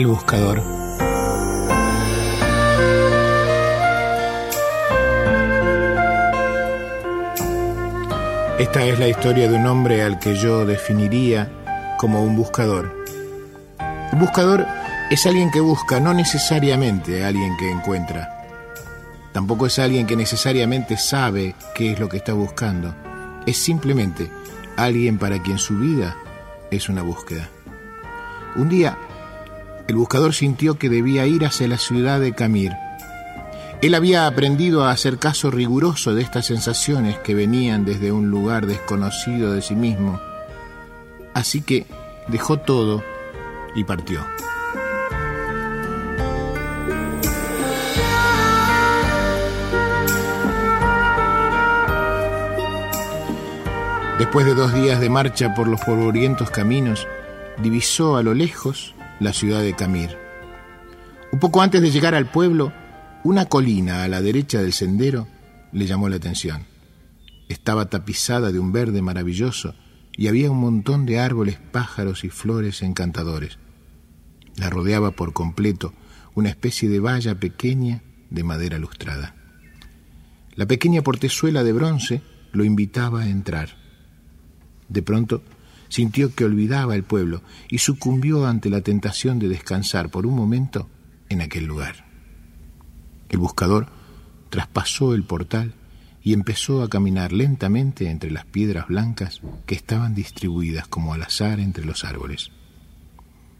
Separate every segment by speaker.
Speaker 1: El buscador. Esta es la historia de un hombre al que yo definiría como un buscador. Un buscador es alguien que busca, no necesariamente alguien que encuentra. Tampoco es alguien que necesariamente sabe qué es lo que está buscando. Es simplemente alguien para quien su vida es una búsqueda. Un día, el buscador sintió que debía ir hacia la ciudad de Camir. Él había aprendido a hacer caso riguroso de estas sensaciones que venían desde un lugar desconocido de sí mismo. Así que dejó todo y partió. Después de dos días de marcha por los polvorientos caminos, divisó a lo lejos la ciudad de Camir. Un poco antes de llegar al pueblo, una colina a la derecha del sendero le llamó la atención. Estaba tapizada de un verde maravilloso y había un montón de árboles, pájaros y flores encantadores. La rodeaba por completo una especie de valla pequeña de madera lustrada. La pequeña portezuela de bronce lo invitaba a entrar. De pronto sintió que olvidaba el pueblo y sucumbió ante la tentación de descansar por un momento en aquel lugar. El buscador traspasó el portal y empezó a caminar lentamente entre las piedras blancas que estaban distribuidas como al azar entre los árboles.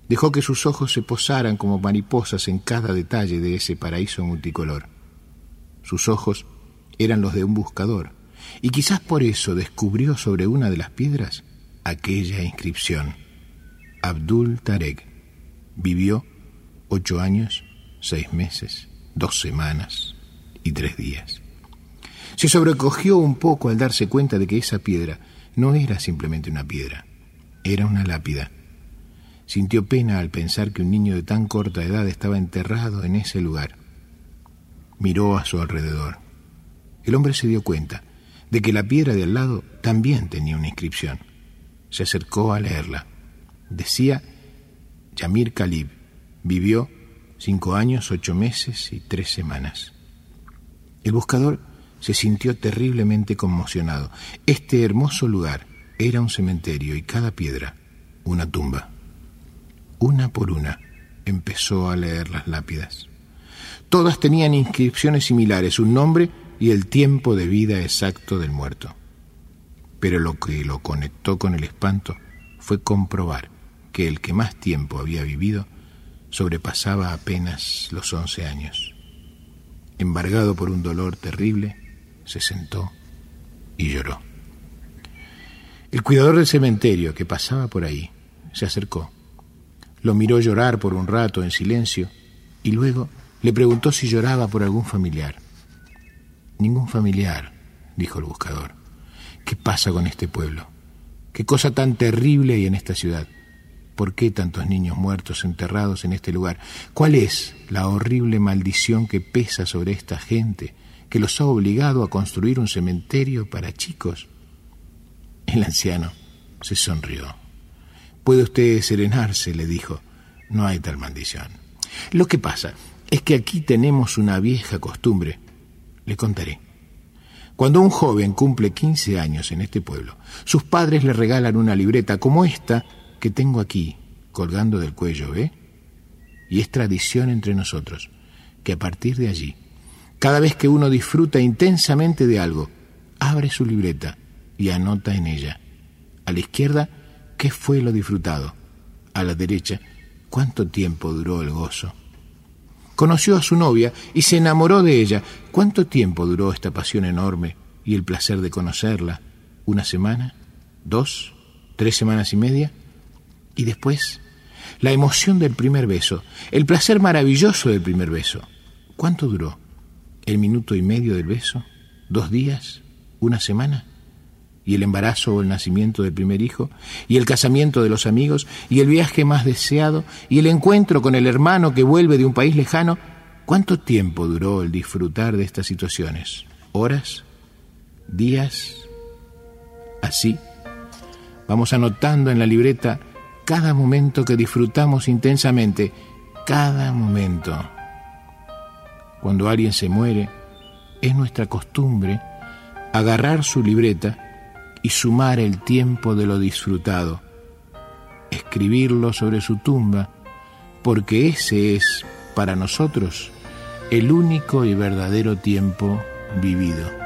Speaker 1: Dejó que sus ojos se posaran como mariposas en cada detalle de ese paraíso multicolor. Sus ojos eran los de un buscador, y quizás por eso descubrió sobre una de las piedras aquella inscripción. Abdul Tarek vivió ocho años, seis meses, dos semanas y tres días. Se sobrecogió un poco al darse cuenta de que esa piedra no era simplemente una piedra, era una lápida. Sintió pena al pensar que un niño de tan corta edad estaba enterrado en ese lugar. Miró a su alrededor. El hombre se dio cuenta de que la piedra de al lado también tenía una inscripción. Se acercó a leerla. Decía, Yamir Khalib vivió cinco años, ocho meses y tres semanas. El buscador se sintió terriblemente conmocionado. Este hermoso lugar era un cementerio y cada piedra una tumba. Una por una empezó a leer las lápidas. Todas tenían inscripciones similares, un nombre y el tiempo de vida exacto del muerto. Pero lo que lo conectó con el espanto fue comprobar que el que más tiempo había vivido sobrepasaba apenas los once años. Embargado por un dolor terrible, se sentó y lloró. El cuidador del cementerio que pasaba por ahí se acercó, lo miró llorar por un rato en silencio y luego le preguntó si lloraba por algún familiar. Ningún familiar, dijo el buscador. ¿Qué pasa con este pueblo? ¿Qué cosa tan terrible hay en esta ciudad? ¿Por qué tantos niños muertos enterrados en este lugar? ¿Cuál es la horrible maldición que pesa sobre esta gente que los ha obligado a construir un cementerio para chicos? El anciano se sonrió. Puede usted serenarse, le dijo. No hay tal maldición. Lo que pasa es que aquí tenemos una vieja costumbre le contaré. Cuando un joven cumple 15 años en este pueblo, sus padres le regalan una libreta como esta que tengo aquí, colgando del cuello, ¿ve? Y es tradición entre nosotros que a partir de allí, cada vez que uno disfruta intensamente de algo, abre su libreta y anota en ella. A la izquierda, ¿qué fue lo disfrutado? A la derecha, ¿cuánto tiempo duró el gozo? Conoció a su novia y se enamoró de ella. ¿Cuánto tiempo duró esta pasión enorme y el placer de conocerla? ¿Una semana? ¿Dos? ¿Tres semanas y media? Y después, la emoción del primer beso, el placer maravilloso del primer beso. ¿Cuánto duró? ¿El minuto y medio del beso? ¿Dos días? ¿Una semana? Y el embarazo o el nacimiento del primer hijo, y el casamiento de los amigos, y el viaje más deseado, y el encuentro con el hermano que vuelve de un país lejano, ¿cuánto tiempo duró el disfrutar de estas situaciones? ¿Horas? ¿Días? Así, vamos anotando en la libreta cada momento que disfrutamos intensamente cada momento. Cuando alguien se muere, es nuestra costumbre agarrar su libreta y sumar el tiempo de lo disfrutado, escribirlo sobre su tumba, porque ese es, para nosotros, el único y verdadero tiempo vivido.